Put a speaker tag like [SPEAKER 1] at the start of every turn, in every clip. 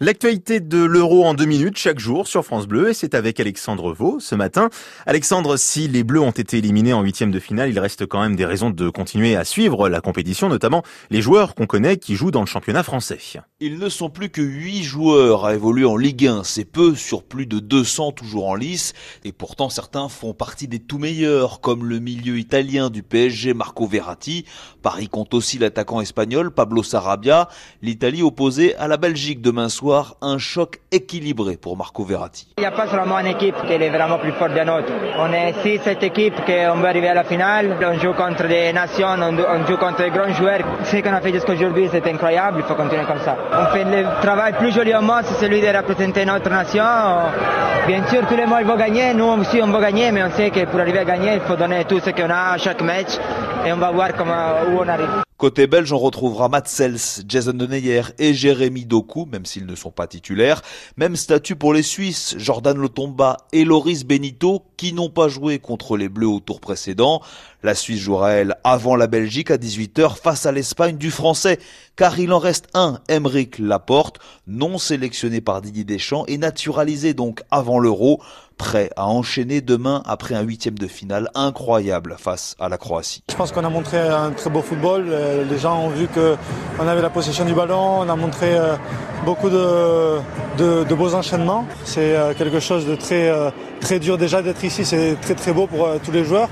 [SPEAKER 1] L'actualité de l'euro en deux minutes chaque jour sur France Bleu et c'est avec Alexandre Vaux ce matin. Alexandre, si les Bleus ont été éliminés en huitième de finale, il reste quand même des raisons de continuer à suivre la compétition, notamment les joueurs qu'on connaît qui jouent dans le championnat français.
[SPEAKER 2] Ils ne sont plus que huit joueurs à évoluer en Ligue 1, c'est peu sur plus de 200 toujours en lice et pourtant certains font partie des tout meilleurs comme le milieu italien du PSG Marco Verratti. Paris compte aussi l'attaquant espagnol Pablo Sarabia, l'Italie opposée à la Belgique demain soir un choc équilibré pour Marco Verratti.
[SPEAKER 3] Il n'y a pas seulement une équipe qui est vraiment plus forte que notre. On est six, cette équipe qu'on va arriver à la finale. On joue contre des nations, on, joue contre des grands joueurs. Ce qu'on a fait jusqu'à aujourd'hui, c'est incroyable. Il faut continuer comme ça. On fait le travail plus joli au monde, c'est celui de représenter notre nation. Bien sûr, tous les mois, ils vont gagner. Nous aussi, on va gagner, mais on sait que pour arriver à gagner, il faut donner tout ce qu'on a à chaque match et on va voir comment, où on arrive.
[SPEAKER 2] Côté belge, on retrouvera Matt Sels, Jason Deneyer et Jérémy Doku, même s'ils ne sont pas titulaires. Même statut pour les Suisses, Jordan Lotomba et Loris Benito, qui n'ont pas joué contre les Bleus au tour précédent. La Suisse jouera, elle, avant la Belgique à 18h face à l'Espagne du français, car il en reste un, Emeric Laporte, non sélectionné par Didier Deschamps et naturalisé donc avant l'Euro, prêt à enchaîner demain après un huitième de finale incroyable face à la Croatie.
[SPEAKER 4] Je pense qu'on a montré un très beau football. Euh, les gens ont vu qu'on avait la possession du ballon. On a montré euh, beaucoup de, de, beaux enchaînements. C'est euh, quelque chose de très, très dur déjà d'être ici. C'est très très beau pour tous les joueurs.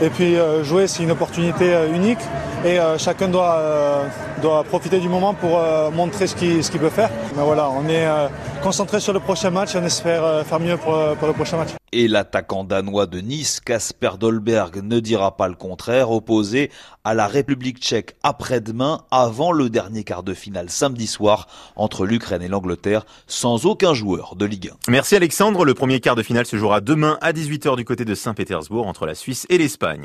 [SPEAKER 4] Et puis jouer, c'est une opportunité unique et chacun doit, doit profiter du moment pour montrer ce qu'il qu'il peut faire. Mais voilà, on est concentré sur le prochain match et on espère faire mieux pour, pour le prochain match.
[SPEAKER 2] Et l'attaquant danois de Nice, Kasper Dolberg, ne dira pas le contraire, opposé à la République tchèque après-demain, avant le dernier quart de finale samedi soir entre l'Ukraine et l'Angleterre, sans aucun joueur de Ligue
[SPEAKER 1] 1. Merci Alexandre. Le premier quart de finale se jouera demain à 18h du côté de Saint-Pétersbourg entre la Suisse et l'Espagne.